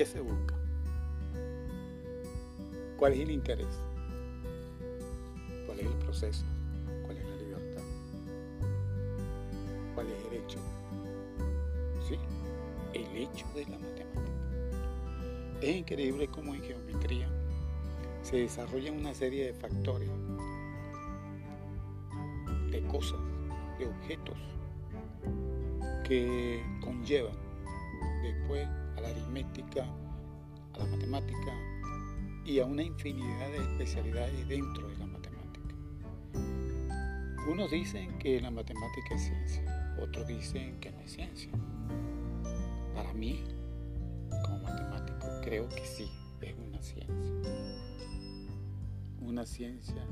¿Qué se busca? ¿Cuál es el interés? ¿Cuál es el proceso? ¿Cuál es la libertad? ¿Cuál es el hecho? Sí, el hecho de la matemática. Es increíble cómo en geometría se desarrollan una serie de factores, de cosas, de objetos que conllevan después a la aritmética, a la matemática y a una infinidad de especialidades dentro de la matemática. Unos dicen que la matemática es ciencia, otros dicen que no es ciencia. Para mí, como matemático, creo que sí, es una ciencia. Una ciencia